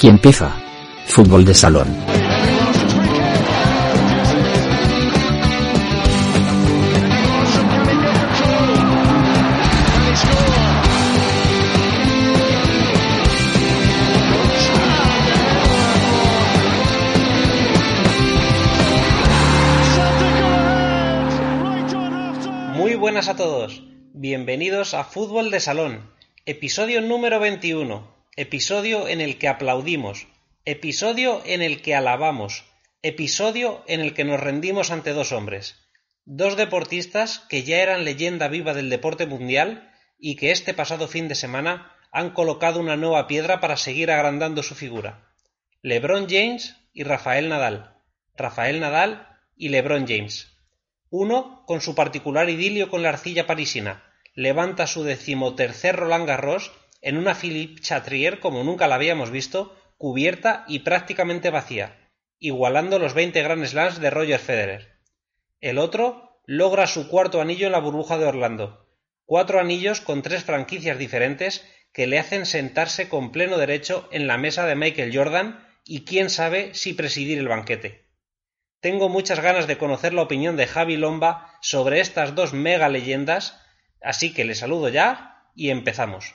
Aquí empieza. Fútbol de salón. Muy buenas a todos. Bienvenidos a Fútbol de Salón, episodio número 21, episodio en el que aplaudimos, episodio en el que alabamos, episodio en el que nos rendimos ante dos hombres, dos deportistas que ya eran leyenda viva del deporte mundial y que este pasado fin de semana han colocado una nueva piedra para seguir agrandando su figura. LeBron James y Rafael Nadal. Rafael Nadal y LeBron James. Uno, con su particular idilio con la arcilla parisina, levanta su decimotercer Roland Garros en una Philippe Chatrier como nunca la habíamos visto, cubierta y prácticamente vacía, igualando los 20 Grand Slams de Roger Federer. El otro logra su cuarto anillo en la burbuja de Orlando, cuatro anillos con tres franquicias diferentes que le hacen sentarse con pleno derecho en la mesa de Michael Jordan y quién sabe si presidir el banquete. Tengo muchas ganas de conocer la opinión de Javi Lomba sobre estas dos mega leyendas, así que le saludo ya y empezamos.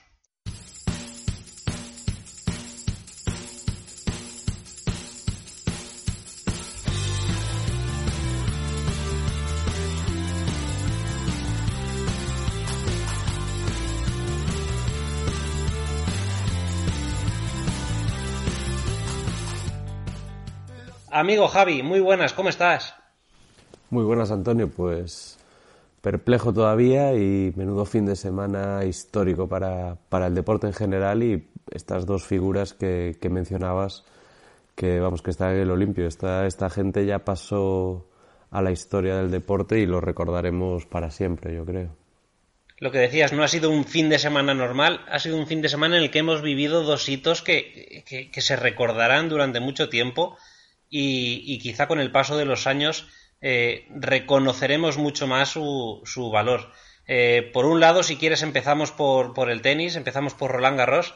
Amigo Javi, muy buenas, ¿cómo estás? Muy buenas, Antonio. Pues perplejo todavía y menudo fin de semana histórico para, para el deporte en general y estas dos figuras que, que, mencionabas, que vamos, que está en el Olimpio. Esta, esta gente ya pasó a la historia del deporte y lo recordaremos para siempre, yo creo. Lo que decías, no ha sido un fin de semana normal, ha sido un fin de semana en el que hemos vivido dos hitos que, que, que se recordarán durante mucho tiempo y, quizá con el paso de los años eh, reconoceremos mucho más su, su valor. Eh, por un lado, si quieres, empezamos por, por, el tenis, empezamos por Roland Garros.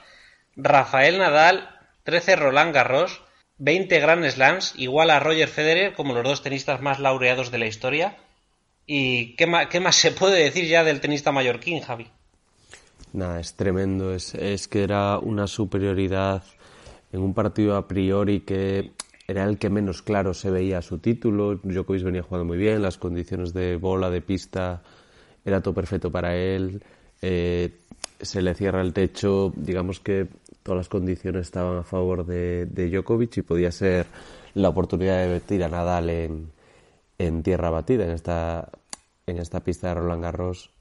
Rafael Nadal, 13 Roland Garros, 20 Grand Slams, igual a Roger Federer como los dos tenistas más laureados de la historia. ¿Y qué más, qué más se puede decir ya del tenista mallorquín, Javi? Nada, es tremendo. Es, es que era una superioridad en un partido a priori que era el que menos claro se veía su título. Djokovic venía jugando muy bien, las condiciones de bola, de pista, era todo perfecto para él. Eh, se le cierra el techo, digamos que todas las condiciones estaban a favor de, de Djokovic y podía ser la oportunidad de meter a Nadal en, en tierra batida, en esta, en esta pista de Roland Garros.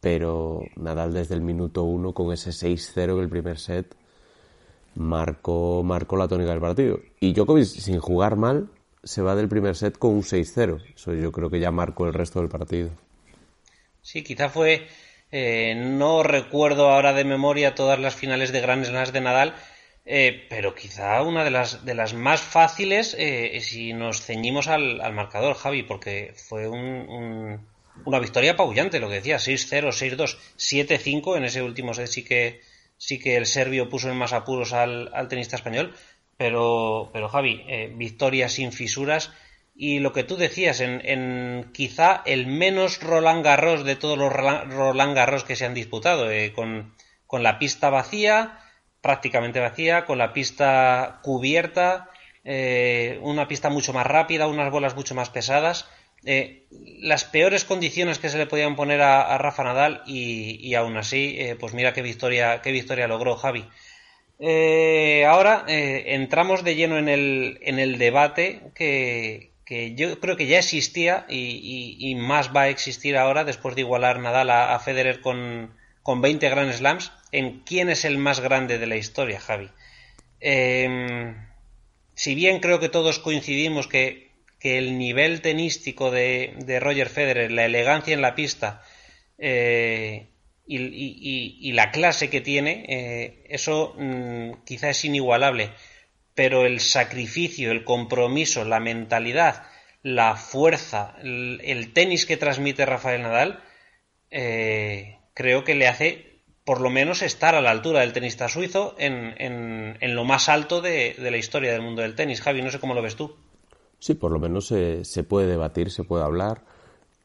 Pero Nadal desde el minuto uno con ese 6-0 en el primer set marcó, marcó la tónica del partido. Y Djokovic, sin jugar mal, se va del primer set con un 6-0. Eso yo creo que ya marcó el resto del partido. Sí, quizá fue. Eh, no recuerdo ahora de memoria todas las finales de Grand Slams de Nadal, eh, pero quizá una de las, de las más fáciles eh, si nos ceñimos al, al, marcador, Javi, porque fue un, un, una victoria apabullante, lo que decía, 6-0, 6-2, 7-5 en ese último set sí que, sí que el serbio puso en más apuros al, tenista español, pero, pero Javi, eh, victoria sin fisuras y lo que tú decías, en, en, quizá el menos Roland Garros de todos los Roland Garros que se han disputado, eh, con, con, la pista vacía, prácticamente vacía, con la pista cubierta, eh, una pista mucho más rápida, unas bolas mucho más pesadas. Eh, las peores condiciones que se le podían poner a, Rafa Nadal y, aún así, eh, pues mira qué victoria, qué victoria logró Javi. Eh, ahora entramos de lleno en el, en el debate que, que, yo creo que ya existía y, más va a existir ahora después de igualar Nadal a, a Federer con, con 20 Grand Slams en quién es el más grande de la historia, Javi. si bien creo que todos coincidimos que que el nivel tenístico de, de, Roger Federer, la elegancia en la pista eh, y, la clase que tiene, eh, eso mmm, quizá es inigualable. Pero el sacrificio, el compromiso, la mentalidad, la fuerza, el, tenis que transmite Rafael Nadal, eh, creo que le hace por lo menos estar a la altura del tenista suizo en, en, lo más alto de, la historia del mundo del tenis. Javi, no sé cómo lo ves tú. Sí, por lo menos se, se puede debatir, se puede hablar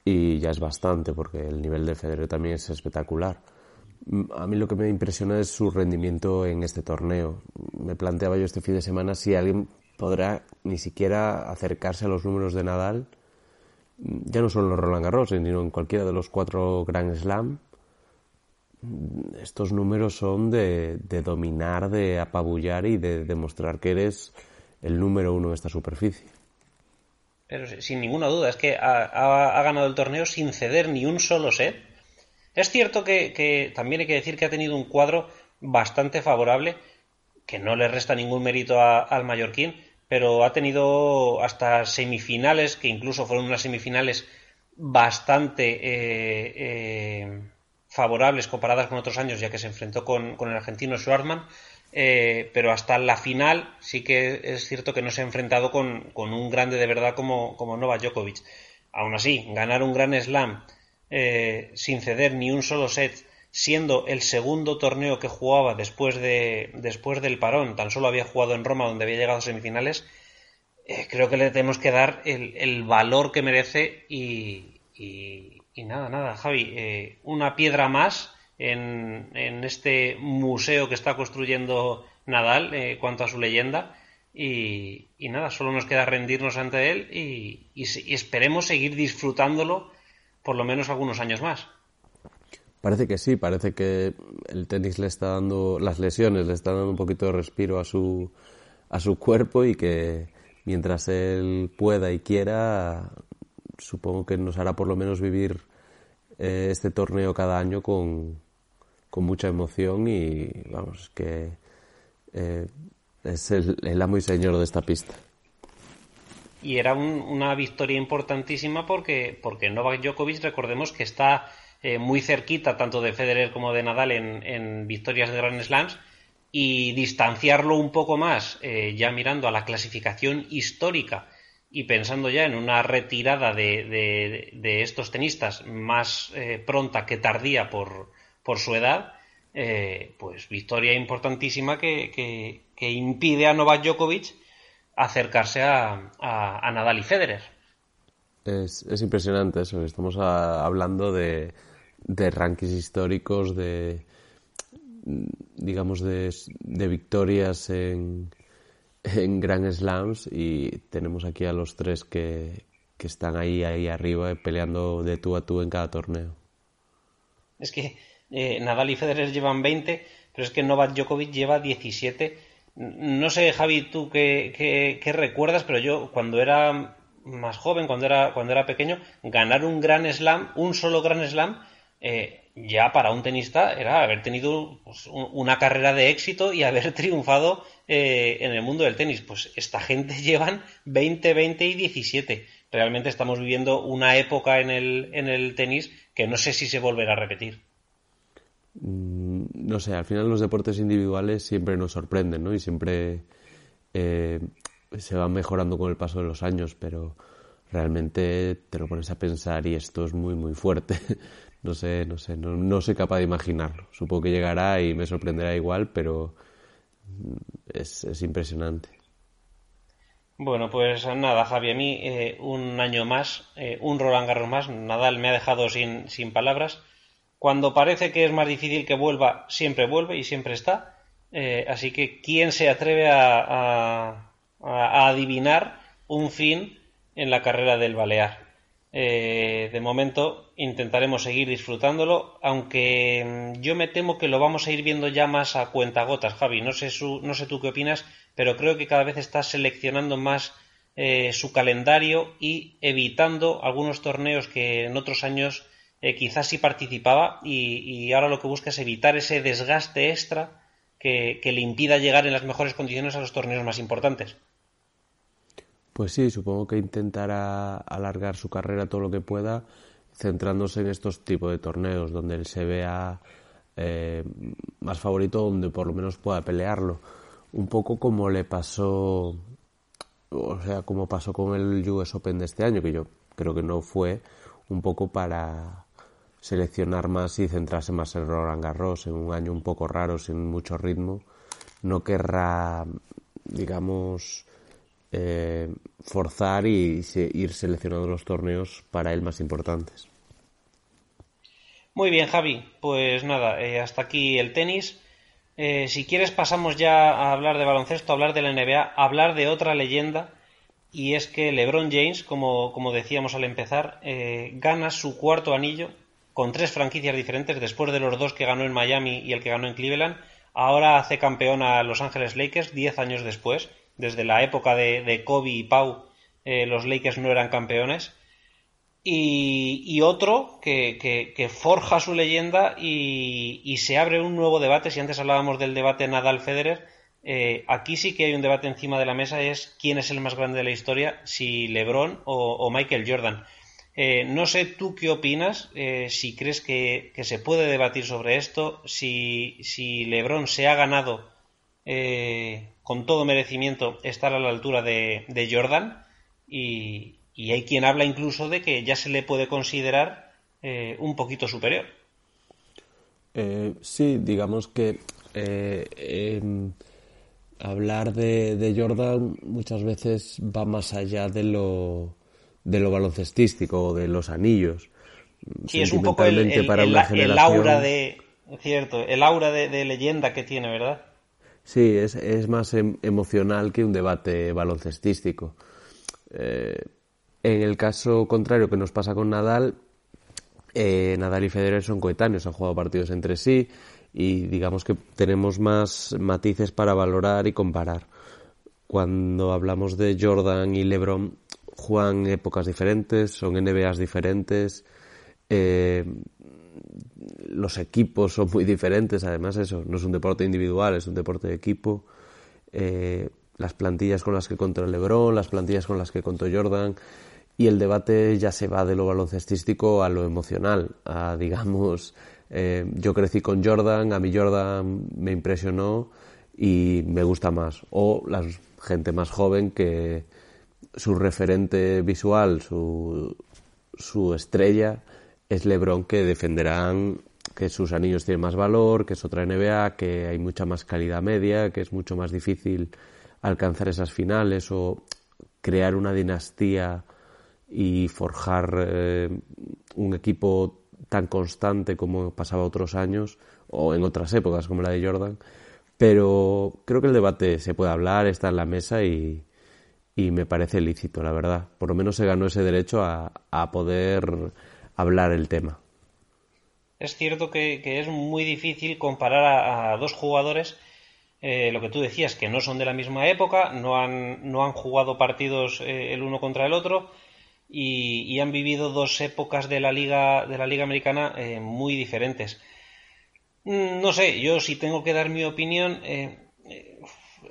y ya es bastante porque el nivel de Federer también es espectacular. A mí lo que me impresiona es su rendimiento en este torneo. Me planteaba yo este fin de semana si alguien podrá ni siquiera acercarse a los números de Nadal, ya no solo en Roland Garros, sino en cualquiera de los cuatro Grand Slam. Estos números son de, dominar, de apabullar y de demostrar que eres el número uno en esta superficie. Pero sin ninguna duda, es que ha, ganado el torneo sin ceder ni un solo set. Es cierto que también hay que decir que ha tenido un cuadro bastante favorable, que no le resta ningún mérito al mallorquín, pero ha tenido hasta semifinales, que incluso fueron unas semifinales bastante eh, eh, favorables comparadas con otros años, ya que se enfrentó con, el argentino Schwartzman, eh, pero hasta la final sí que es cierto que no se ha enfrentado con, un grande de verdad como, como Novak Djokovic. Aún así, ganar un gran slam sin ceder ni un solo set siendo el segundo torneo que jugaba después, de, después del parón, tan solo había jugado en Roma donde había llegado a semifinales, eh, creo que le tenemos que dar el, valor que merece y, y, nada, nada, Javi, eh, una piedra más en, este museo que está construyendo Nadal eh, cuanto a su leyenda y, y, nada, solo nos queda rendirnos ante él y esperemos seguir disfrutándolo por lo menos algunos años más. Parece que sí, parece que el tenis le está dando, las lesiones le están dando un poquito de respiro a su, a su cuerpo y que mientras él pueda y quiera, supongo que nos hará por lo menos vivir eh, este torneo cada año con, con, mucha emoción y vamos, que eh, es el, amo y señor de esta pista. Y era una victoria importantísima porque, porque Novak Djokovic, recordemos que está eh, muy cerquita tanto de Federer como de Nadal en, victorias de Grand Slams y distanciarlo un poco más eh, ya mirando a la clasificación histórica y pensando ya en una retirada de, de, estos tenistas más pronta que tardía por, por su edad, pues victoria importantísima que, que, impide a Novak Djokovic acercarse a, a, Nadal y Federer. Es, es impresionante eso, estamos hablando de, de rankings históricos, de digamos de, de victorias en, en Grand Slams y tenemos aquí a los tres que, que están ahí, ahí arriba peleando de tú a tú en cada torneo. Es que eh, Nadal y Federer llevan 20, pero es que Novak Djokovic lleva 17. No sé, Javi, tú qué, recuerdas, pero yo cuando era más joven, cuando era, cuando era pequeño, ganar un Grand Slam, un solo Grand Slam, eh, ya para un tenista era haber tenido pues, una carrera de éxito y haber triunfado eh, en el mundo del tenis. Pues esta gente llevan 20, 20 y 17. Realmente estamos viviendo una época en el, en el tenis que no sé si se volverá a repetir. Mm, no sé, al final los deportes individuales siempre nos sorprenden, ¿no? Y siempre eh, se van mejorando con el paso de los años, pero realmente te lo pones a pensar y esto es muy, muy fuerte. no sé, no sé, no, no soy capaz de imaginarlo. Supongo que llegará y me sorprenderá igual, pero es, es impresionante. Bueno, pues nada, Javi, a mí eh, un año más, eh, un Roland Garros más, Nadal me ha dejado sin, sin palabras. Cuando parece que es más difícil que vuelva, siempre vuelve y siempre está. Eh, así que, ¿quién se atreve a, a, a, adivinar un fin en la carrera del Balear? Eh, de momento intentaremos seguir disfrutándolo, aunque mm, yo me temo que lo vamos a ir viendo ya más a cuentagotas, Javi. No sé, no sé tú qué opinas, pero creo que cada vez está seleccionando más eh, su calendario y evitando algunos torneos que en otros años eh, quizás sí participaba y, ahora lo que busca es evitar ese desgaste extra que le impida llegar en las mejores condiciones a los torneos más importantes. Pues sí, supongo que intentará alargar su carrera todo lo que pueda, centrándose en estos tipos de torneos donde él se vea eh, más favorito, donde por lo menos pueda pelearlo. Un poco como le pasó, o sea, como pasó con el US Open de este año, que yo creo que no fue un poco para seleccionar más y centrarse más en Roland Garros, en un año un poco raro, sin mucho ritmo. No querrá, digamos, eh, forzar y ir seleccionando los torneos para él más importantes. Muy bien, Javi. Pues nada, eh, hasta aquí el tenis. Eh, si quieres pasamos ya a hablar de baloncesto, a hablar de la NBA, a hablar de otra leyenda. Y es que LeBron James, como, como decíamos al empezar, gana su cuarto anillo con tres franquicias diferentes después de los dos que ganó en Miami y el que ganó en Cleveland. Ahora hace campeón a Los Ángeles Lakers diez años después desde la época de, Kobe y Pau, eh, los Lakers no eran campeones. Y, otro que, forja su leyenda y, se abre un nuevo debate. Si antes hablábamos del debate Nadal-Federer, eh, aquí sí que hay un debate encima de la mesa: es quién es el más grande de la historia, si LeBron o, Michael Jordan. Eh, no sé tú qué opinas, si crees que, se puede debatir sobre esto, si, si LeBron se ha ganado con todo merecimiento estar a la altura de, Jordan y, hay quien habla incluso de que ya se le puede considerar eh, un poquito superior. Eh, sí, digamos que eh, hablar de, Jordan muchas veces va más allá de lo, de lo baloncestístico o de los anillos. Sí, es un poco el, aura de cierto, el aura de leyenda que tiene, ¿verdad? Sí, es, es más em, emocional que un debate baloncestístico. Eh, en el caso contrario que nos pasa con Nadal, eh, Nadal y Federer son coetáneos, han jugado partidos entre sí y digamos que tenemos más matices para valorar y comparar. Cuando hablamos de Jordan y LeBron, juegan épocas diferentes, son NBAs diferentes. Eh, los equipos son muy diferentes, además eso, no es un deporte individual, es un deporte de equipo. Eh, las plantillas con las que contó LeBron, las plantillas con las que contó Jordan, y el debate ya se va de lo baloncestístico a lo emocional, a digamos, eh, yo crecí con Jordan, a mí Jordan me impresionó y me gusta más. O la gente más joven que su referente visual, su, su estrella, es LeBron que defenderán que sus anillos tienen más valor, que es otra NBA, que hay mucha más calidad media, que es mucho más difícil alcanzar esas finales o crear una dinastía y forjar eh, un equipo tan constante como pasaba otros años o en otras épocas como la de Jordan. Pero creo que el debate se puede hablar, está en la mesa y, y me parece lícito, la verdad. Por lo menos se ganó ese derecho a, a poder hablar el tema. Es cierto que, es muy difícil comparar a, dos jugadores, eh, lo que tú decías, que no son de la misma época, no han, no han jugado partidos eh, el uno contra el otro y, han vivido dos épocas de la liga, de la liga americana eh, muy diferentes. Mm, no sé, yo si tengo que dar mi opinión,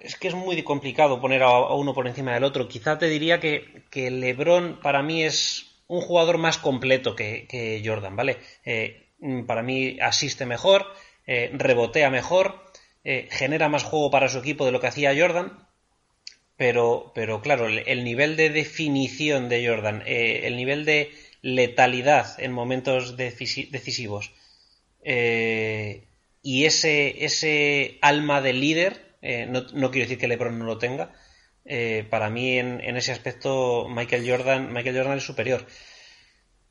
es que es muy complicado poner a, uno por encima del otro. Quizá te diría que, LeBron para mí es un jugador más completo que, Jordan, ¿vale? Eh, mm, para mí asiste mejor, eh, rebotea mejor, eh, genera más juego para su equipo de lo que hacía Jordan, pero, pero claro, el, nivel de definición de Jordan, el nivel de letalidad en momentos decisivos y ese, ese alma de líder, no, no quiero decir que LeBron no lo tenga, eh, para mí en, ese aspecto Michael Jordan, Michael Jordan es superior.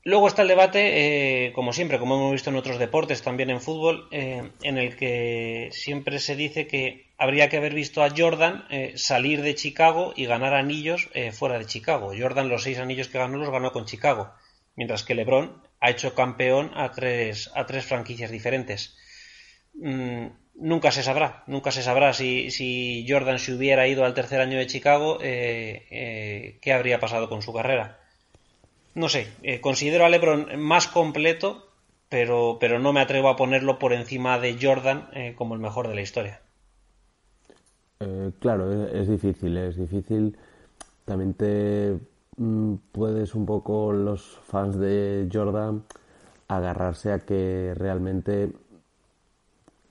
Luego está el debate, eh, como siempre, como hemos visto en otros deportes, también en fútbol, eh, en el que siempre se dice que habría que haber visto a Jordan salir de Chicago y ganar anillos fuera de Chicago. Jordan los seis anillos que ganó los ganó con Chicago, mientras que LeBron ha hecho campeón a tres, a tres franquicias diferentes. Mm, nunca se sabrá, nunca se sabrá si, Jordan se hubiera ido al tercer año de Chicago, eh, eh, qué habría pasado con su carrera. No sé, eh, considero a LeBron más completo, pero, pero no me atrevo a ponerlo por encima de Jordan como el mejor de la historia. claro, es, difícil, es difícil. También te mm, puedes un poco los fans de Jordan agarrarse a que realmente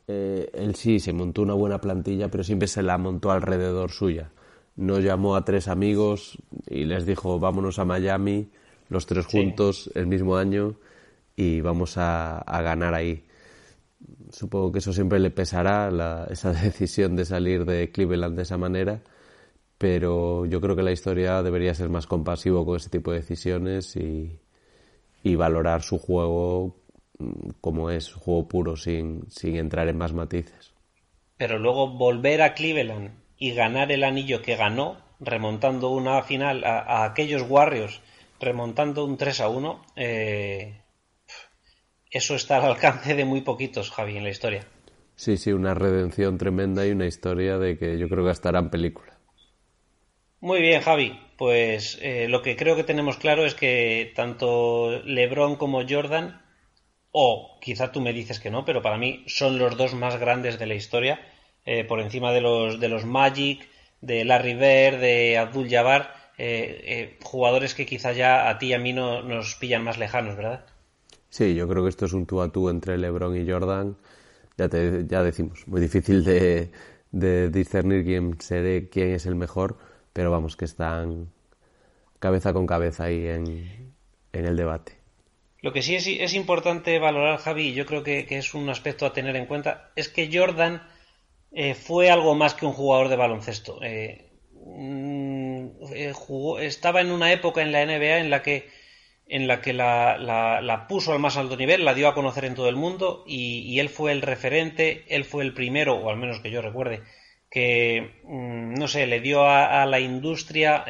eh, él sí se montó una buena plantilla, pero siempre se la montó alrededor suya. No llamó a tres amigos y les dijo vámonos a Miami, los tres juntos, el mismo año, y vamos a, ganar ahí. Supongo que eso siempre le pesará, esa decisión de salir de Cleveland de esa manera, pero yo creo que la historia debería ser más compasivo con ese tipo de decisiones y, y valorar su juego como es, juego puro, sin, sin entrar en más matices. Pero luego volver a Cleveland y ganar el anillo que ganó, remontando una final a, aquellos Warriors, remontando un 3 a 1, eh, eso está al alcance de muy poquitos, Javi, en la historia. Sí, sí, una redención tremenda y una historia de que yo creo que estará en película. Muy bien, Javi. Pues eh, lo que creo que tenemos claro es que tanto LeBron como Jordan, o quizá tú me dices que no, pero para mí son los dos más grandes de la historia, eh, por encima de los, de los Magic, de Larry Bird, de Abdul Jabbar, eh, jugadores que quizá ya a ti y a mí no, nos pillan más lejanos, ¿verdad? Sí, yo creo que esto es un tú a tú entre LeBron y Jordan. Ya, te, ya decimos, muy difícil de, discernir quién, seré, quién es el mejor pero vamos, que están cabeza con cabeza ahí en, el debate. Lo que sí es, importante valorar, Javi, y yo creo que, es un aspecto a tener en cuenta, es que Jordan eh, fue algo más que un jugador de baloncesto. Eh, mm, eh, estaba en una época en la NBA en la que, la, puso al más alto nivel, la dio a conocer en todo el mundo y, él fue el referente, él fue el primero, o al menos que yo recuerde, que, mm, no sé, le dio a, la industria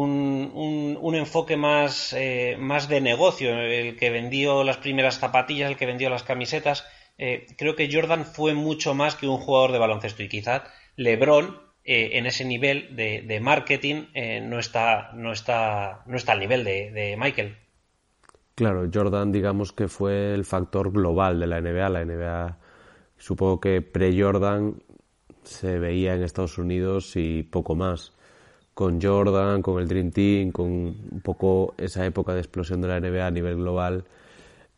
un, un, enfoque más, eh, más de negocio, el que vendió las primeras zapatillas, el que vendió las camisetas. Eh, creo que Jordan fue mucho más que un jugador de baloncesto y quizás LeBron en ese nivel de, marketing no, está, no, está, no está al nivel de, de Michael. Claro, Jordan digamos que fue el factor global de la NBA. La NBA supongo que pre-Jordan se veía en Estados Unidos y poco más. Con Jordan, con el Dream Team, con un poco esa época de explosión de la NBA a nivel global,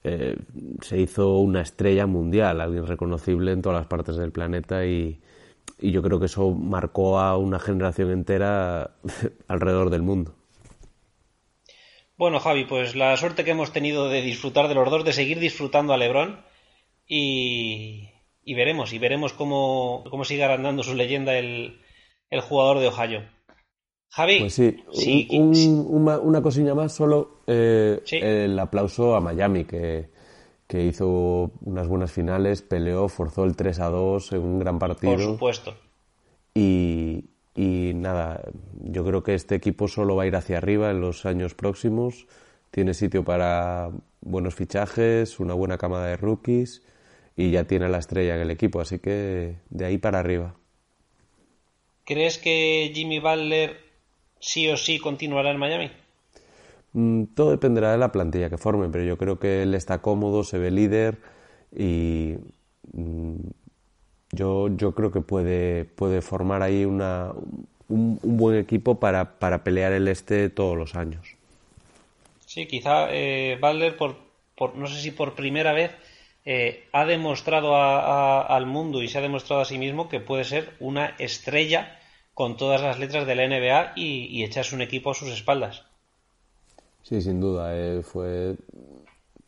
eh, se hizo una estrella mundial, alguien reconocible en todas las partes del planeta y, yo creo que eso marcó a una generación entera alrededor del mundo. Bueno, Javi, pues la suerte que hemos tenido de disfrutar de los dos, de seguir disfrutando a Lebron y, y veremos, y veremos cómo, cómo sigue agrandando su leyenda el, el jugador de Ohio. Javi. Pues sí, una, cosilla más, solo eh, el aplauso a Miami, que, que, hizo unas buenas finales, peleó, forzó el 3 a 2 en un gran partido. Por supuesto. Y, y nada, yo creo que este equipo solo va a ir hacia arriba en los años próximos. Tiene sitio para buenos fichajes, una buena camada de rookies y ya tiene la estrella en el equipo, así que de ahí para arriba. ¿Crees que Jimmy Butler sí o sí continuará en Miami? Mm, todo dependerá de la plantilla que forme, pero yo creo que él está cómodo, se ve líder y mm, yo, yo creo que puede, puede formar ahí una, un, buen equipo para, para, pelear el este todos los años. Sí, quizá eh, Butler, por, por, no sé si por primera vez, eh, ha demostrado al mundo y se ha demostrado a sí mismo que puede ser una estrella con todas las letras de la NBA y, echarse un equipo a sus espaldas. Sí, sin duda. Eh, fue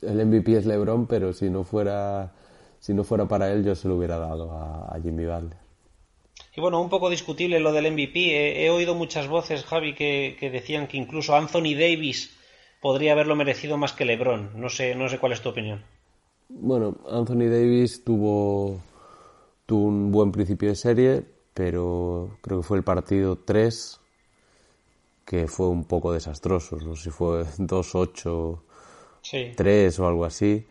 el MVP es LeBron, pero si no fuera si no fuera para él, yo se lo hubiera dado a, Jimmy Butler. Y bueno, un poco discutible lo del MVP. he oído muchas voces, Javi, que, que, decían que incluso Anthony Davis podría haberlo merecido más que LeBron. No sé, no sé cuál es tu opinión. Bueno, Anthony Davis tuvo, tuvo un buen principio de serie, pero creo que fue el partido 3 que fue un poco desastroso. No sé si fue 2-8, 3 o algo así.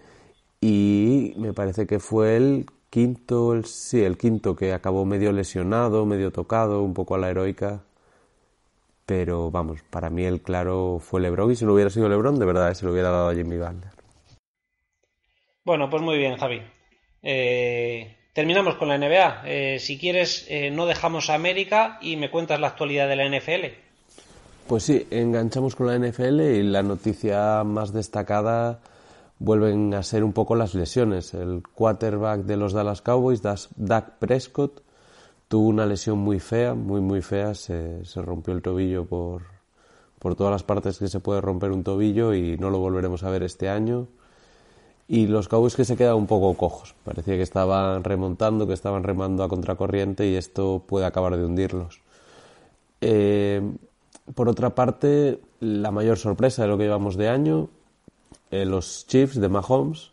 Y me parece que fue el quinto, el, sí, el quinto que acabó medio lesionado, medio tocado, un poco a la heroica. Pero vamos, para mí el claro fue LeBron y si no hubiera sido LeBron, de verdad se lo hubiera dado a Jimmy Butler. Bueno, pues muy bien, Javi. Eh, terminamos con la NBA. Eh, si quieres, eh, no dejamos a América y me cuentas la actualidad de la NFL. Pues sí, enganchamos con la NFL y la noticia más destacada vuelven a ser un poco las lesiones. El quarterback de los Dallas Cowboys, Dak Prescott, tuvo una lesión muy fea, muy muy fea, se, se rompió el tobillo por, por todas las partes que se puede romper un tobillo y no lo volveremos a ver este año. Y los Cowboys que se quedan un poco cojos. Parecía que estaban remontando, que estaban remando a contracorriente y esto puede acabar de hundirlos. Eh, por otra parte, la mayor sorpresa de lo que llevamos de año, eh, los Chiefs de Mahomes.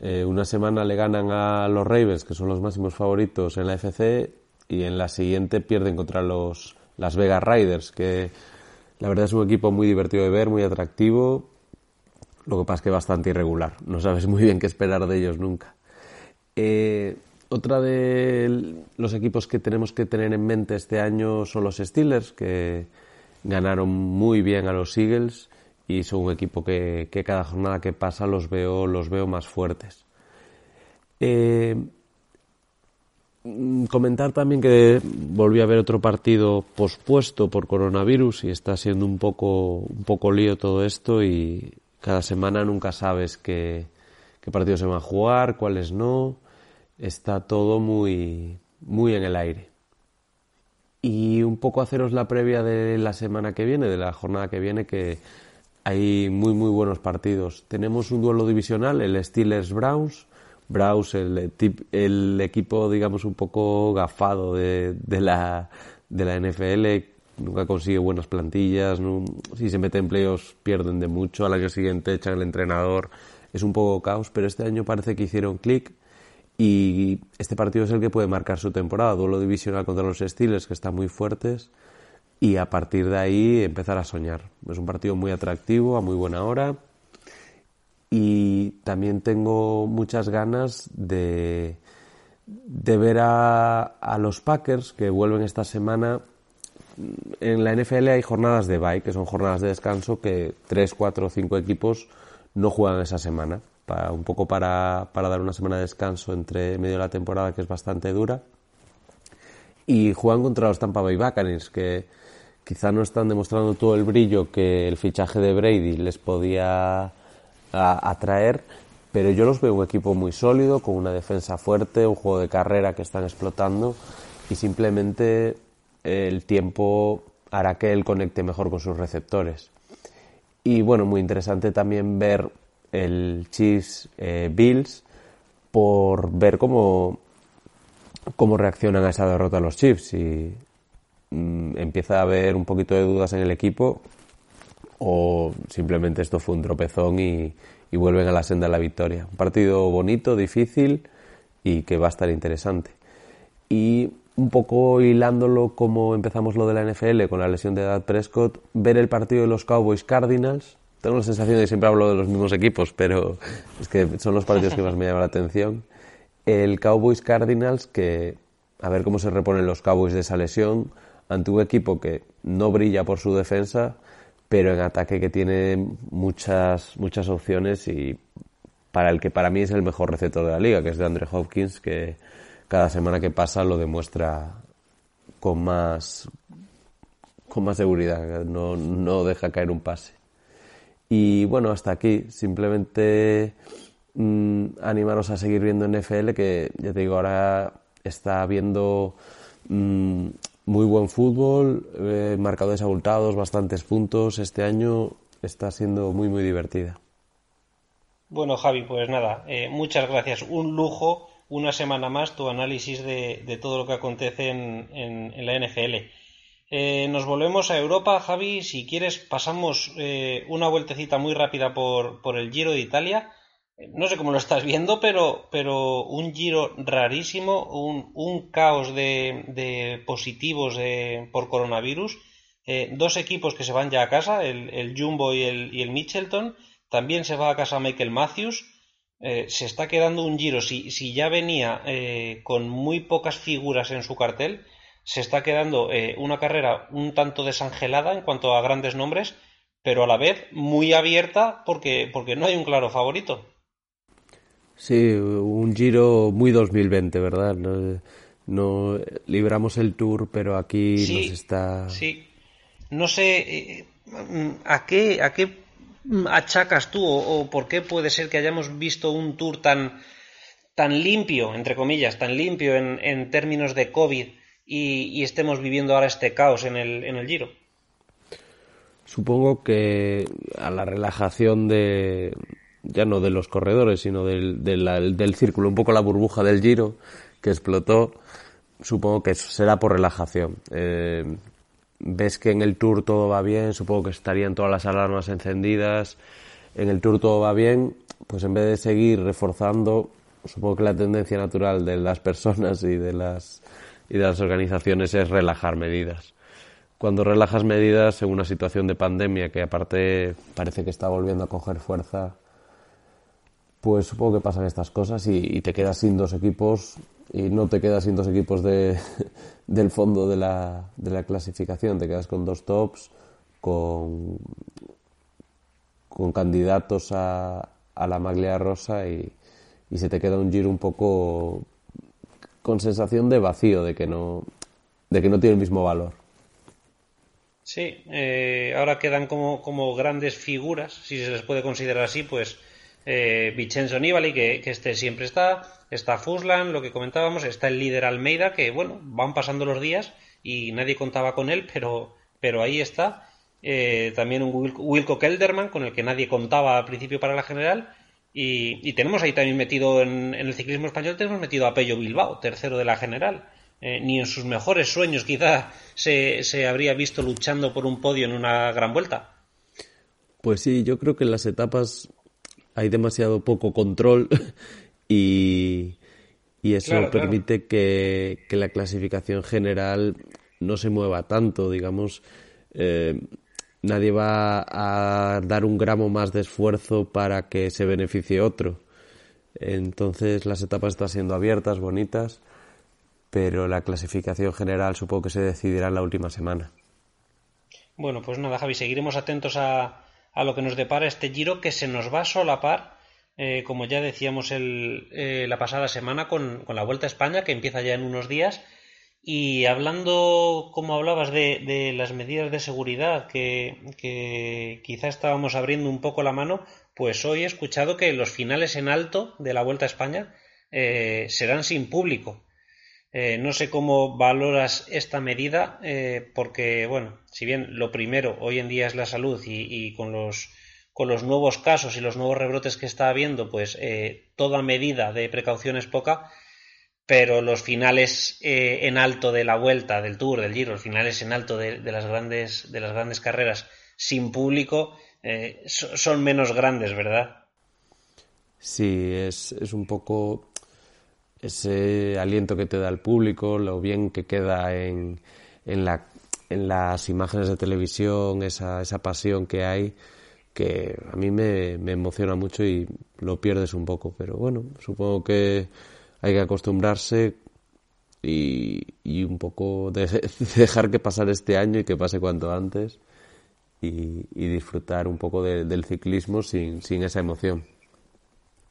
Eh, una semana le ganan a los Ravens, que son los máximos favoritos en la FC, y en la siguiente pierden contra los Las Vegas Riders, que la verdad es un equipo muy divertido de ver, muy atractivo. Lo que pasa es que bastante irregular. No sabes muy bien qué esperar de ellos nunca. Eh, otra de los equipos que tenemos que tener en mente este año son los Steelers, que ganaron muy bien a los Eagles y son un equipo que, cada jornada que pasa los veo, los veo más fuertes. Eh, comentar también que volví a ver otro partido pospuesto por coronavirus y está siendo un poco, un poco lío todo esto y cada semana nunca sabes qué, qué partidos se van a jugar, cuáles no. Está todo muy, muy en el aire. Y un poco haceros la previa de la semana que viene, de la jornada que viene, que hay muy, muy buenos partidos. Tenemos un duelo divisional, el Steelers Browns, el, el, equipo, digamos, un poco gafado de, la, de la NFL, nunca consigue buenas plantillas, si se mete en playoffs pierden de mucho, al año siguiente echan el entrenador, es un poco caos, pero este año parece que hicieron clic y este partido es el que puede marcar su temporada, duelo divisional contra los Steelers que están muy fuertes y a partir de ahí empezar a soñar. Es un partido muy atractivo, a muy buena hora y también tengo muchas ganas de, de ver a, a, los Packers que vuelven esta semana. En la NFL hay jornadas de bye, que son jornadas de descanso que tres, cuatro o cinco equipos no juegan esa semana. Para, un poco para, para dar una semana de descanso entre medio de la temporada que es bastante dura. Y juegan contra los Tampa Bay Buccaneers, que quizá no están demostrando todo el brillo que el fichaje de Brady les podía atraer, pero yo los veo un equipo muy sólido, con una defensa fuerte, un juego de carrera que están explotando y simplemente el tiempo hará que él conecte mejor con sus receptores. Y bueno, muy interesante también ver el Chiefs eh, Bills por ver cómo, cómo reaccionan a esa derrota los Chiefs. Y mm, empieza a haber un poquito de dudas en el equipo o simplemente esto fue un tropezón y, vuelven a la senda de la victoria. Un partido bonito, difícil y que va a estar interesante. Y un poco hilándolo como empezamos lo de la NFL con la lesión de Dad Prescott, ver el partido de los Cowboys Cardinals. Tengo la sensación de que siempre hablo de los mismos equipos, pero es que son los partidos que más me llaman la atención. El Cowboys Cardinals, que a ver cómo se reponen los Cowboys de esa lesión ante un equipo que no brilla por su defensa, pero en ataque que tiene muchas, muchas opciones y para el que para mí es el mejor receptor de la liga, que es de Andre Hopkins, que cada semana que pasa lo demuestra con más, con más seguridad, no, no deja caer un pase. Y bueno, hasta aquí, simplemente mm, animaros a seguir viendo NFL, que ya te digo, ahora está viendo mm, muy buen fútbol, eh, marcadores abultados, bastantes puntos. Este año está siendo muy, muy divertida. Bueno, Javi, pues nada, eh, muchas gracias. Un lujo, una semana más, tu análisis de, todo lo que acontece en, la NFL. Eh, nos volvemos a Europa, Javi. Si quieres, pasamos una vueltecita muy rápida por, el Giro de Italia no sé cómo lo estás viendo, pero, pero un giro rarísimo, un, un caos de, de positivos de, por coronavirus. Eh, dos equipos que se van ya a casa, el, el Jumbo y el, y el, Mitchelton. También se va a casa Michael Matthews. Eh, se está quedando un giro. Si, si ya venía eh, con muy pocas figuras en su cartel, se está quedando una carrera un tanto desangelada en cuanto a grandes nombres, pero a la vez muy abierta porque, porque no hay un claro favorito. Sí, un giro muy 2020, ¿verdad? No, libramos el tour, pero aquí nos está. Sí. No sé eh, a qué, a qué achacas tú o, por qué puede ser que hayamos visto un tour tan, tan limpio, entre comillas, tan limpio en, en términos de COVID y, y, estemos viviendo ahora este caos en el, en el giro. Supongo que a la relajación de, ya no de los corredores, sino del, del, círculo, un poco la burbuja del giro que explotó, supongo que será por relajación. Eh, ves que en el tour todo va bien, supongo que estarían todas las alarmas encendidas, en el tour todo va bien, pues en vez de seguir reforzando, supongo que la tendencia natural de las personas y de las, y de las organizaciones es relajar medidas. Cuando relajas medidas en una situación de pandemia que aparte parece que está volviendo a coger fuerza, pues supongo que pasan estas cosas y, te quedas sin dos equipos y no te quedas sin dos equipos de, del fondo de la, de la clasificación, te quedas con dos tops, con, con candidatos a, a la maglia rosa y, y se te queda un giro un poco con sensación de vacío, de que no, de que no tiene el mismo valor. Sí, eh, ahora quedan como, como grandes figuras, si se les puede considerar así, pues eh, Vincenzo Nibali, que, este siempre está, está Fuslan, lo que comentábamos, está el líder Almeida, que bueno, van pasando los días y nadie contaba con él, pero, pero ahí está. Eh, también un Wilco Kelderman, con el que nadie contaba al principio para la general. Y, tenemos ahí también metido en, el ciclismo español, tenemos metido a Pello Bilbao, tercero de la general. Eh, ni en sus mejores sueños quizá se, se habría visto luchando por un podio en una gran vuelta. Pues sí, yo creo que las etapas hay demasiado poco control y, eso permite Que, la clasificación general no se mueva tanto, digamos. Eh, nadie va a dar un gramo más de esfuerzo para que se beneficie otro. Entonces las etapas están siendo abiertas, bonitas, pero la clasificación general supongo que se decidirá en la última semana. Bueno, pues nada, Javi, seguiremos atentos a, a lo que nos depara este giro que se nos va a solapar, eh, como ya decíamos el, eh, la pasada semana, con, la Vuelta a España, que empieza ya en unos días. Y hablando, como hablabas, de, las medidas de seguridad, que, que, quizá estábamos abriendo un poco la mano, pues hoy he escuchado que los finales en alto de la Vuelta a España eh, serán sin público. Eh, no sé cómo valoras esta medida, eh, porque, bueno, si bien lo primero hoy en día es la salud y, con, los, con los nuevos casos y los nuevos rebrotes que está habiendo, pues eh, toda medida de precaución es poca, pero los finales en alto de la vuelta, del Tour, del Giro, los finales en alto de, las, grandes, carreras sin público son menos grandes, ¿verdad? Sí, es, un poco ese aliento que te da el público, lo bien que queda en, en, la, en las imágenes de televisión, esa pasión que hay, que a mí me, me emociona mucho y lo pierdes un poco. Pero bueno, supongo que hay que acostumbrarse y, y un poco dejar que pasar este año y que pase cuanto antes y, y disfrutar un poco del ciclismo sin, sin esa emoción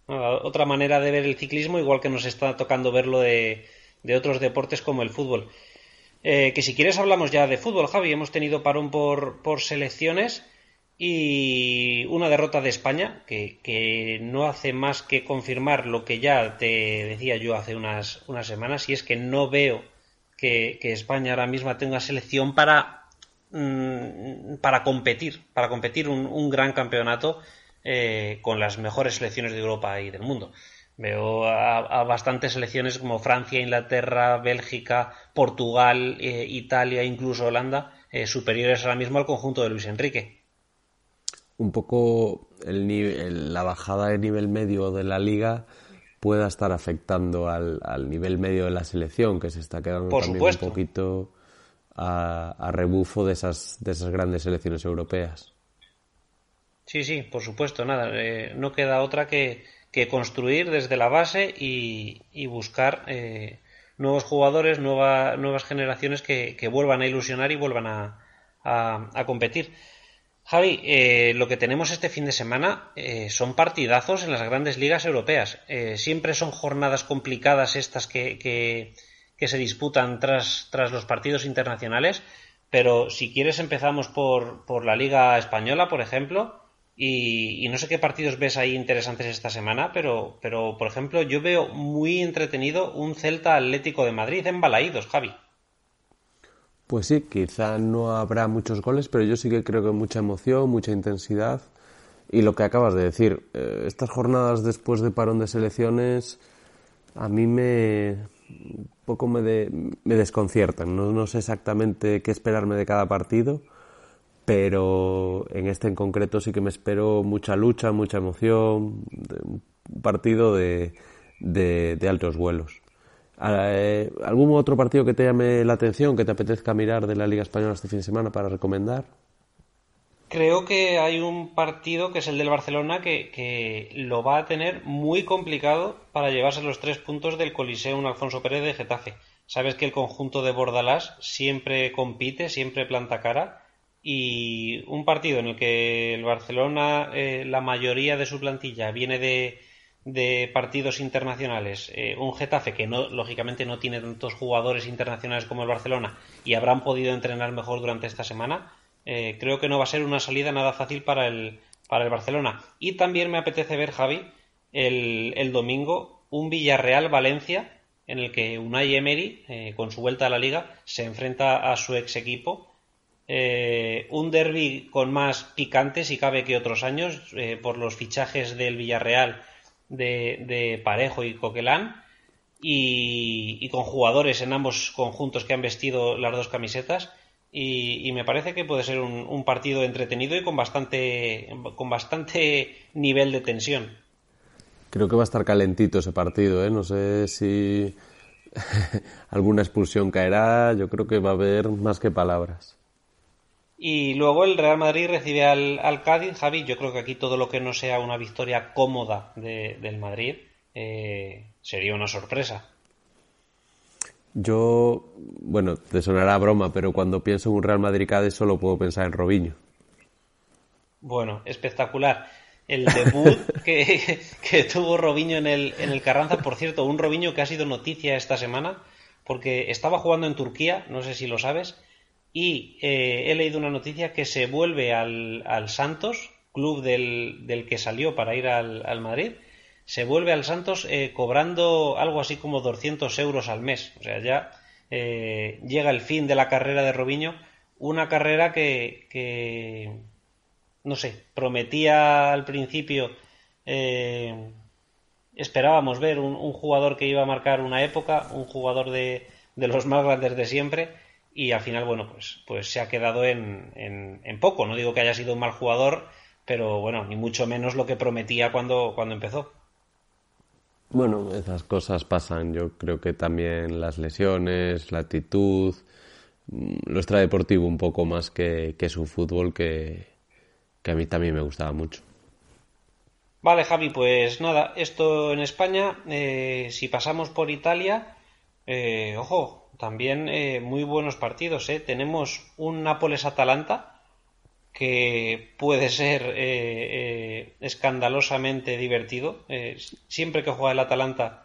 otra manera de ver el ciclismo, igual que nos está tocando verlo de, de otros deportes como el fútbol. Eh, que si quieres hablamos ya de fútbol, Javi. Hemos tenido parón por, por selecciones y una derrota de España que, que, no hace más que confirmar lo que ya te decía yo hace unas, unas semanas y es que no veo que, que España ahora misma tenga selección para, mm, para competir, para competir un, un gran campeonato eh, con las mejores selecciones de Europa y del mundo. Veo a, bastantes selecciones como Francia, Inglaterra, Bélgica, Portugal, eh, Italia, incluso Holanda, eh, superiores ahora mismo al conjunto de Luis Enrique. Un poco el, la bajada de nivel medio de la liga pueda estar afectando al, nivel medio de la selección, que se está quedando también un poquito a, a, rebufo de esas, de esas grandes selecciones europeas. Sí, sí, por supuesto, nada, eh, no queda otra que, que, construir desde la base y, y buscar eh, nuevos jugadores, nueva, nuevas generaciones que, que, vuelvan a ilusionar y vuelvan a, a, competir. Javi, eh, lo que tenemos este fin de semana son partidazos en las grandes ligas europeas. siempre son jornadas complicadas estas que, se disputan tras, tras los partidos internacionales, pero si quieres empezamos por, por la Liga Española, por ejemplo. Y, no sé qué partidos ves ahí interesantes esta semana, pero, pero por ejemplo, yo veo muy entretenido un Celta Atlético de Madrid en Balaídos, Javi. Pues sí, quizá no habrá muchos goles, pero yo sí que creo que mucha emoción, mucha intensidad. Y lo que acabas de decir, eh, estas jornadas después de parón de selecciones a mí me poco me, me desconciertan. No, sé exactamente qué esperarme de cada partido, pero en este en concreto sí que me espero mucha lucha, mucha emoción, un partido de, de altos vuelos. Eh, ¿Algún otro partido que te llame la atención, que te apetezca mirar de la Liga Española este fin de semana para recomendar? Creo que hay un partido que es el del Barcelona que, lo va a tener muy complicado para llevarse los tres puntos del Coliseo Alfonso Pérez de Getafe. Sabes que el conjunto de Bordalás siempre compite, siempre planta cara y un partido en el que el Barcelona, eh, la mayoría de su plantilla viene de, de partidos internacionales, eh, un Getafe que no, lógicamente no tiene tantos jugadores internacionales como el Barcelona y habrán podido entrenar mejor durante esta semana, eh, creo que no va a ser una salida nada fácil para el, para el Barcelona. Y también me apetece ver, Javi, el, el domingo un Villarreal-Valencia en el que Unai Emery, eh, con su vuelta a la liga, se enfrenta a su ex equipo. un derby con más picantes, si cabe, que otros años, por los fichajes del Villarreal de, Parejo y Coquelán y, con jugadores en ambos conjuntos que han vestido las dos camisetas y, me parece que puede ser un, partido entretenido y con bastante, con bastante nivel de tensión. Creo que va a estar calentito ese partido, ¿eh? no sé si alguna expulsión caerá, yo creo que va a haber más que palabras. Y luego el Real Madrid recibe al, al, Cádiz. Javi, yo creo que aquí todo lo que no sea una victoria cómoda del Madrid eh, sería una sorpresa. Yo, bueno, te sonará broma, pero cuando pienso en un Real Madrid-Cádiz solo puedo pensar en Robinho. Bueno, espectacular. El debut que, que, tuvo Robinho en el, en el Carranza, por cierto, un Robinho que ha sido noticia esta semana, porque estaba jugando en Turquía, no sé si lo sabes, y eh, he leído una noticia que se vuelve al, Santos, club del, que salió para ir al, Madrid, se vuelve al Santos eh, cobrando algo así como 200 euros al mes. O sea, ya eh, llega el fin de la carrera de Robinho, una carrera que, no sé, prometía al principio, esperábamos ver un, jugador que iba a marcar una época, un jugador de, de los más grandes de siempre, y al final, bueno, pues, pues se ha quedado en, en, poco. No digo que haya sido un mal jugador, pero bueno, ni mucho menos lo que prometía cuando, cuando empezó. Bueno, esas cosas pasan. Yo creo que también las lesiones, la actitud, mm, lo extradeportivo un poco más que, que su fútbol, que, que a mí también me gustaba mucho. Vale, Javi, pues nada, esto en España. Eh, si pasamos por Italia, eh, ojo, también eh, muy buenos partidos. ¿eh? Tenemos un Nápoles-Atalanta que puede ser eh, escandalosamente divertido. siempre que juega el Atalanta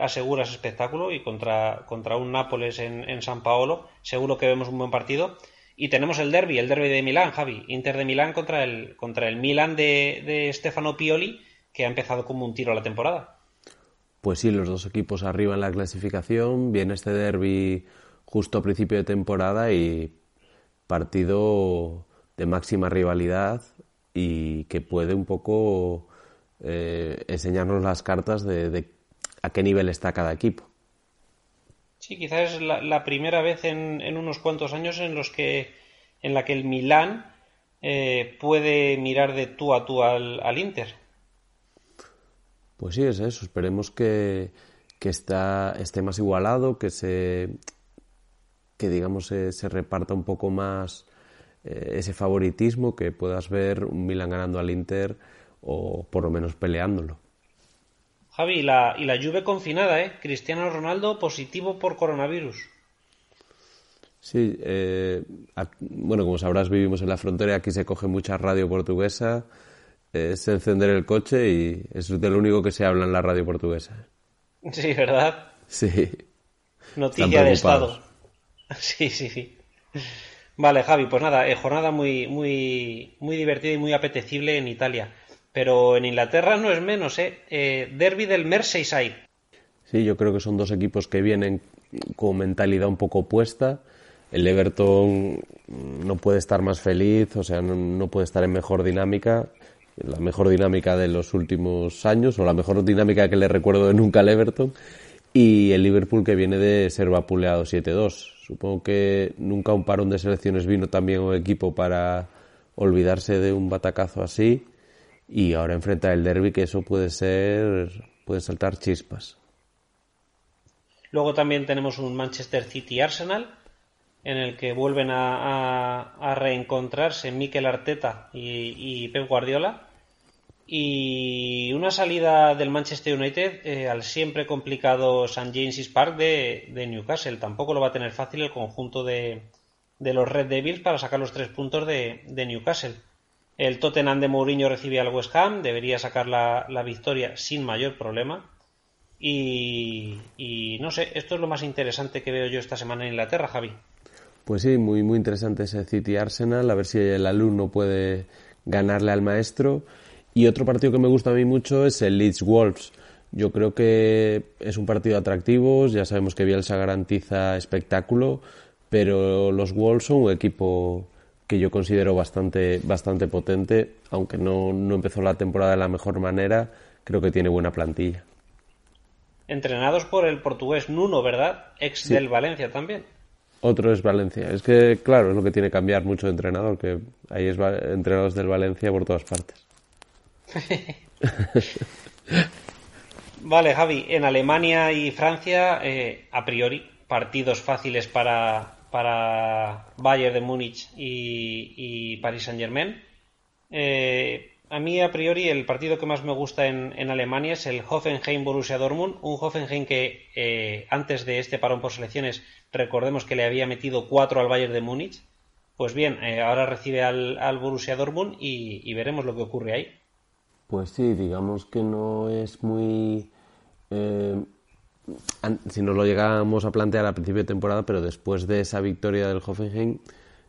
aseguras espectáculo y contra, contra un Nápoles en, San Paolo seguro que vemos un buen partido. Y tenemos el derby, el derby de Milán, Javi. Inter de Milán contra el, contra el Milán de, de Stefano Pioli, que ha empezado como un tiro a la temporada. Pues sí, los dos equipos arriba en la clasificación. Viene este derby justo a principio de temporada y partido de máxima rivalidad y que puede un poco eh, enseñarnos las cartas de, a qué nivel está cada equipo. Sí, quizás es la, primera vez en, unos cuantos años en los que en la que el Milán eh, puede mirar de tú a tú al Inter. Pues sí, es eso. Esperemos que, está, esté más igualado, que se que digamos se, reparta un poco más eh, ese favoritismo, que puedas ver un Milan ganando al Inter o por lo menos peleándolo. Javi, y la, y la Juve confinada, ¿eh? Cristiano Ronaldo positivo por coronavirus. Sí, eh, bueno, como sabrás, vivimos en la frontera, aquí se coge mucha radio portuguesa, es encender el coche y es de lo único que se habla en la radio portuguesa. Sí, ¿verdad? Sí. Noticia de Estado. Sí, sí, sí. Vale, Javi, pues nada, eh, jornada muy, muy, muy divertida y muy apetecible en Italia. Pero en Inglaterra no es menos, ¿eh? eh derby del Merseyside. Sí, yo creo que son dos equipos que vienen con mentalidad un poco opuesta. el Everton no puede estar más feliz, o sea, no, puede estar en mejor dinámica, la mejor dinámica de los últimos años, o la mejor dinámica que le recuerdo de nunca al Everton, y el Liverpool que viene de ser vapuleado 7-2. Supongo que nunca un parón de selecciones vino también un equipo para olvidarse de un batacazo así, y ahora enfrenta el derby que eso puede ser, puede saltar chispas. Luego también tenemos un Manchester City Arsenal, en el que vuelven a, reencontrarse Mikel Arteta y, Pep Guardiola. Y una salida del Manchester United eh, al siempre complicado St. James's Park de, Newcastle. Tampoco lo va a tener fácil el conjunto de, los Red Devils para sacar los tres puntos de, Newcastle. El Tottenham de Mourinho recibe al West Ham, debería sacar la, victoria sin mayor problema. Y, y, no sé, esto es lo más interesante que veo yo esta semana en Inglaterra, Javi. Pues sí, muy, muy interesante ese City Arsenal, a ver si el alumno puede ganarle al maestro. Y otro partido que me gusta a mí mucho es el Leeds Wolves. Yo creo que es un partido atractivo, ya sabemos que Bielsa garantiza espectáculo, pero los Wolves son un equipo que yo considero bastante, bastante potente, aunque no, no empezó la temporada de la mejor manera, creo que tiene buena plantilla. Entrenados por el portugués Nuno, ¿verdad? Ex del Valencia también. Otro es Valencia. Es que, claro, es lo que tiene que cambiar mucho de entrenador, que ahí es entrenados del Valencia por todas partes. vale, Javi. En Alemania y Francia, eh, a priori, partidos fáciles para, para Bayern de Múnich y, y Paris Saint-Germain. Eh, a mí, a priori, el partido que más me gusta en, Alemania es el Hoffenheim-Borussia Dortmund. Un Hoffenheim que eh, antes de este parón por selecciones, recordemos que le había metido cuatro al Bayern de Múnich. Pues bien, eh, ahora recibe al, Borussia Dortmund y, veremos lo que ocurre ahí. Pues sí, digamos que no es muy... Eh, si nos lo llegamos a plantear a principio de temporada, pero después de esa victoria del Hoffenheim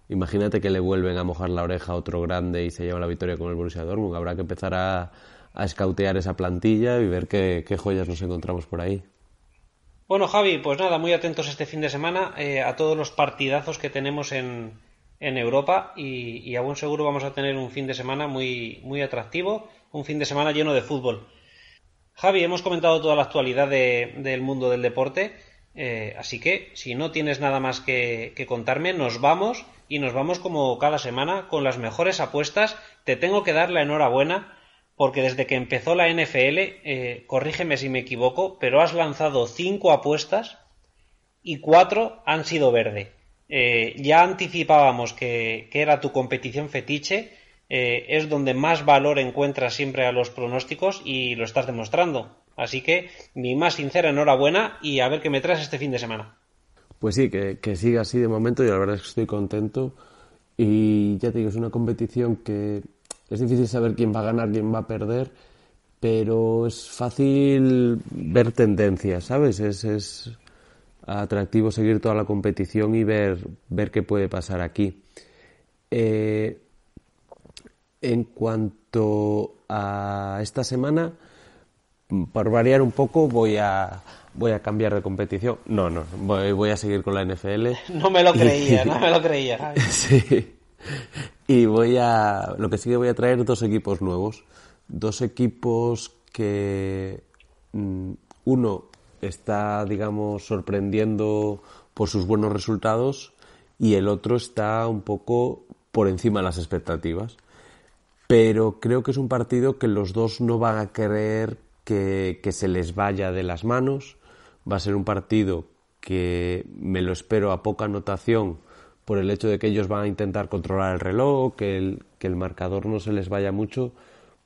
Imagínate que le vuelven a mojar la oreja a otro grande y se lleva la victoria con el Borussia Dortmund. Habrá que empezar a, a escautear esa plantilla y ver qué, joyas nos encontramos por ahí. Bueno, Javi, pues nada, muy atentos este fin de semana eh, a todos los partidazos que tenemos en, en Europa y, a buen seguro vamos a tener un fin de semana muy, muy atractivo, un fin de semana lleno de fútbol. Javi, hemos comentado toda la actualidad del mundo del deporte, eh, así que si no tienes nada más que contarme, nos vamos y nos vamos como cada semana con las mejores apuestas. Te tengo que dar la enhorabuena porque desde que empezó la NFL, eh, corrígeme si me equivoco, pero has lanzado cinco apuestas y cuatro han sido verde. Eh, ya anticipábamos que, era tu competición fetiche, eh, es donde más valor encuentras siempre a los pronósticos y lo estás demostrando. Así que mi más sincera enhorabuena y a ver qué me traes este fin de semana. Pues sí, que, que siga así de momento y la verdad es que estoy contento. Y ya te digo, es una competición que es difícil saber quién va a ganar, quién va a perder, pero es fácil ver tendencias, ¿sabes? Es, es atractivo seguir toda la competición y ver, ver qué puede pasar aquí. Eh, en cuanto a esta semana, por variar un poco, voy a, voy a cambiar de competición. No, no, voy, a seguir con la NFL. No me lo creía, no me lo creía. sí. Y voy a, lo que sí que voy a traer dos equipos nuevos. Dos equipos que mm, uno está, digamos, sorprendiendo por sus buenos resultados y el otro está un poco por encima de las expectativas. Pero creo que es un partido que los dos no van a querer que, que se les vaya de las manos Va a ser un partido que me lo espero a poca anotación por el hecho de que ellos van a intentar controlar el reloj, que el, que el marcador no se les vaya mucho,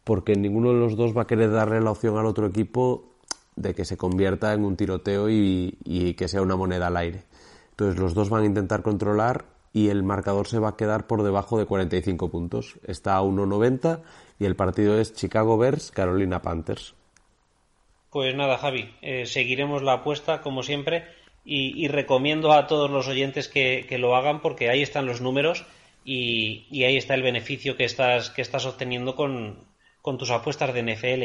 porque ninguno de los dos va a querer darle la opción al otro equipo de que se convierta en un tiroteo y, que sea una moneda al aire. Entonces los dos van a intentar controlar y el marcador se va a quedar por debajo de 45 puntos. Está a 1.90 y el partido es Chicago Bears, Carolina Panthers. Pues nada, Javi, eh, seguiremos la apuesta como siempre y, recomiendo a todos los oyentes que, lo hagan porque ahí están los números y, ahí está el beneficio que estás, que estás obteniendo con, con tus apuestas de NFL.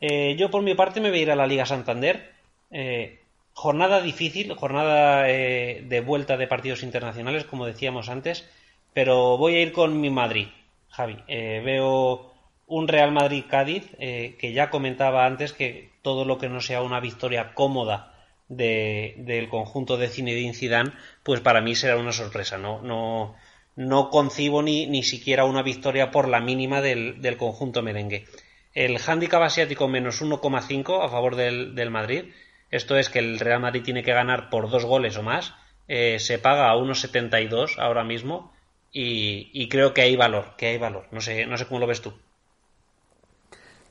Eh, yo por mi parte me voy a ir a la Liga Santander. Eh, jornada difícil, jornada eh, de vuelta de partidos internacionales, como decíamos antes, pero voy a ir con mi Madrid, Javi. Eh, veo un Real Madrid-Cádiz, eh, que ya comentaba antes que todo lo que no sea una victoria cómoda del conjunto de Zinedine Zidane, pues para mí será una sorpresa. No, no, no concibo ni, ni siquiera una victoria por la mínima del, del conjunto merengue. El handicap asiático menos 1,5 a favor del, del, Madrid. Esto es que el Real Madrid tiene que ganar por dos goles o más. Eh, se paga a 1,72 ahora mismo. Y, y, creo que hay valor, que hay valor. No sé, no sé cómo lo ves tú.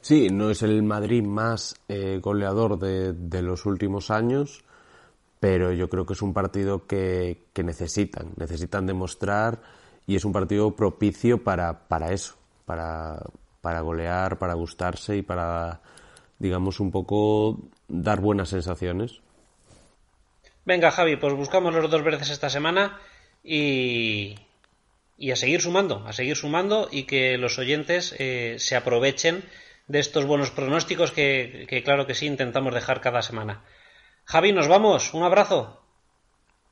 Sí, no es el Madrid más eh, goleador de, de, los últimos años, pero yo creo que es un partido que, que necesitan, necesitan demostrar y es un partido propicio para, para eso, para, para golear, para gustarse y para, digamos, un poco dar buenas sensaciones. Venga, Javi, pues buscamos los dos verdes esta semana y, y a seguir sumando, a seguir sumando y que los oyentes eh, se aprovechen de estos buenos pronósticos que, que, claro que sí, intentamos dejar cada semana. Javi, nos vamos, un abrazo.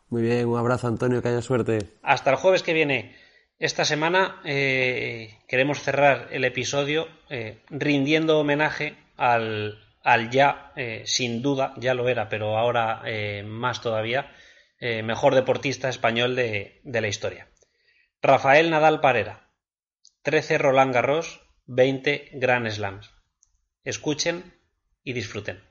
Muy bien, un abrazo Antonio, que haya suerte. Hasta el jueves que viene. Esta semana eh, queremos cerrar el episodio eh, rindiendo homenaje al, al ya, eh, sin duda, ya lo era, pero ahora más todavía, mejor deportista español de, de, la historia. Rafael Nadal Parera, 13 Roland Garros, 20 Grand Slams. Escuchen y disfruten.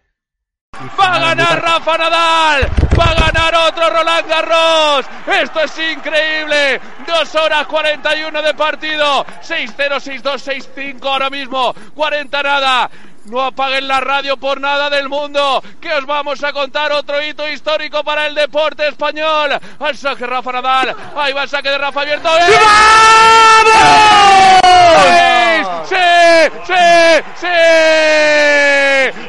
Va a ganar Rafa Nadal. Va a ganar otro Roland Garros. Esto es increíble. Dos horas 41 de partido. 6-0, 6-2, 6-5 ahora mismo. 40 nada. No apaguen la radio por nada del mundo, que os vamos a contar otro hito histórico para el deporte español. Al saque Rafa Nadal, ahí va el saque de Rafa abierto. ¡Sí! ¡Sí! ¡Sí!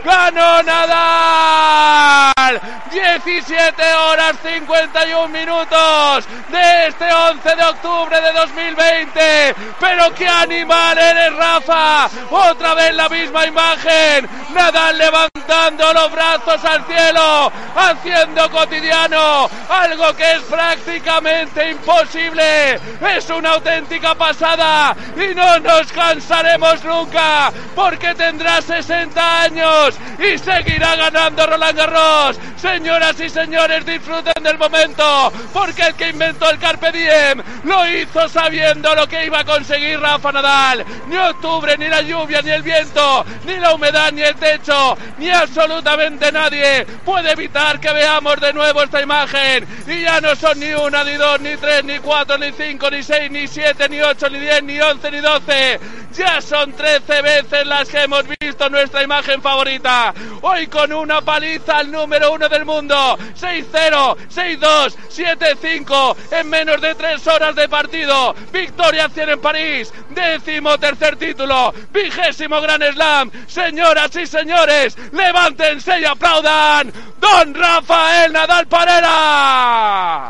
¡Ganó Nadal! 17 horas 51 minutos de este 11 de octubre de 2020. Pero qué animal eres, Rafa. Otra vez la misma imagen. Nadal levantando los brazos al cielo, haciendo cotidiano algo que es prácticamente imposible. Es una auténtica pasada y no nos cansaremos nunca porque tendrá 60 años y seguirá ganando Roland Garros. Señoras y señores, disfruten del momento, porque el que inventó el Carpe Diem lo hizo sabiendo lo que iba a conseguir Rafa Nadal. Ni octubre, ni la lluvia, ni el viento, ni la humedad, ni el techo, ni absolutamente nadie puede evitar que veamos de nuevo esta imagen. Y ya no son ni una, ni dos, ni tres, ni cuatro, ni cinco, ni seis, ni siete, ni ocho, ni diez, ni once, ni doce. Ya son trece veces las que hemos visto nuestra imagen favorita. Hoy con una paliza al número uno del mundo. 6-0, 6-2, 7-5 en menos de tres horas de partido. Victoria 100 en París. Décimo tercer título. Vigésimo Gran Slam. Señoras y señores, levántense y aplaudan. Don Rafael Nadal Parera.